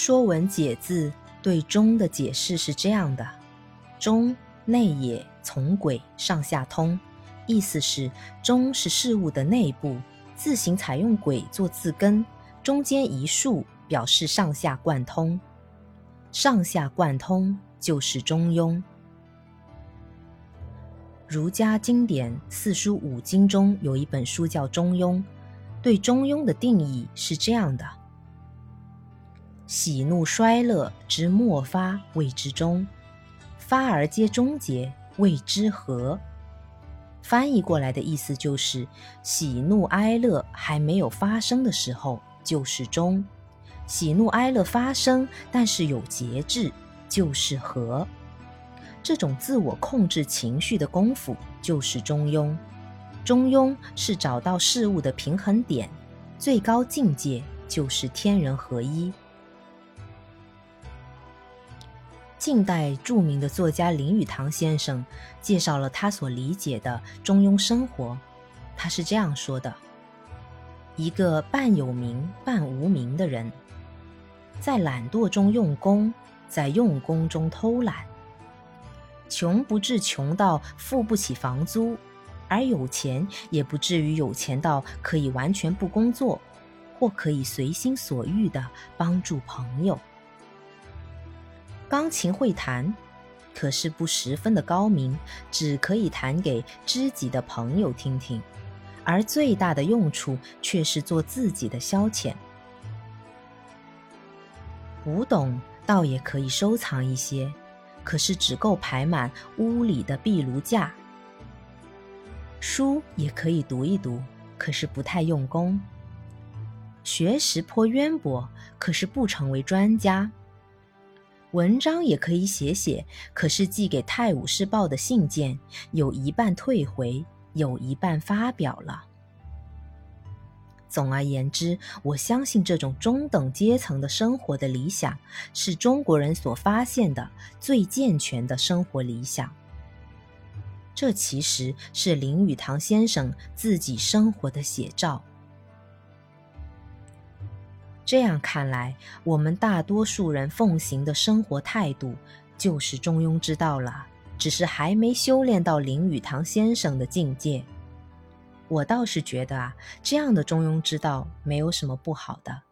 说文解字对“中”的解释是这样的：“中，内也，从轨，上下通。”意思是“中”是事物的内部，字形采用轨做字根，中间一竖，表示上下贯通。上下贯通就是中庸。儒家经典四书五经中有一本书叫《中庸》，对中庸的定义是这样的。喜怒衰乐之末发谓之中，发而皆终结谓之和。翻译过来的意思就是：喜怒哀乐还没有发生的时候就是中，喜怒哀乐发生但是有节制就是和。这种自我控制情绪的功夫就是中庸。中庸是找到事物的平衡点，最高境界就是天人合一。近代著名的作家林语堂先生介绍了他所理解的中庸生活。他是这样说的：一个半有名半无名的人，在懒惰中用功，在用功中偷懒。穷不至穷到付不起房租，而有钱也不至于有钱到可以完全不工作，或可以随心所欲地帮助朋友。钢琴会弹，可是不十分的高明，只可以弹给知己的朋友听听，而最大的用处却是做自己的消遣。古董倒也可以收藏一些，可是只够排满屋里的壁炉架。书也可以读一读，可是不太用功。学识颇渊博，可是不成为专家。文章也可以写写，可是寄给《泰晤士报》的信件有一半退回，有一半发表了。总而言之，我相信这种中等阶层的生活的理想，是中国人所发现的最健全的生活理想。这其实是林语堂先生自己生活的写照。这样看来，我们大多数人奉行的生活态度就是中庸之道了，只是还没修炼到林语堂先生的境界。我倒是觉得啊，这样的中庸之道没有什么不好的。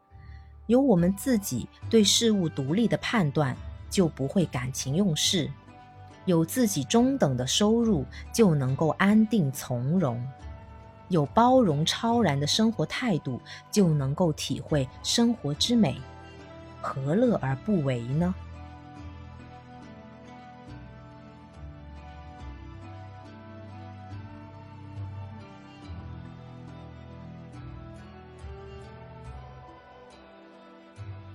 有我们自己对事物独立的判断，就不会感情用事；有自己中等的收入，就能够安定从容。有包容超然的生活态度，就能够体会生活之美，何乐而不为呢？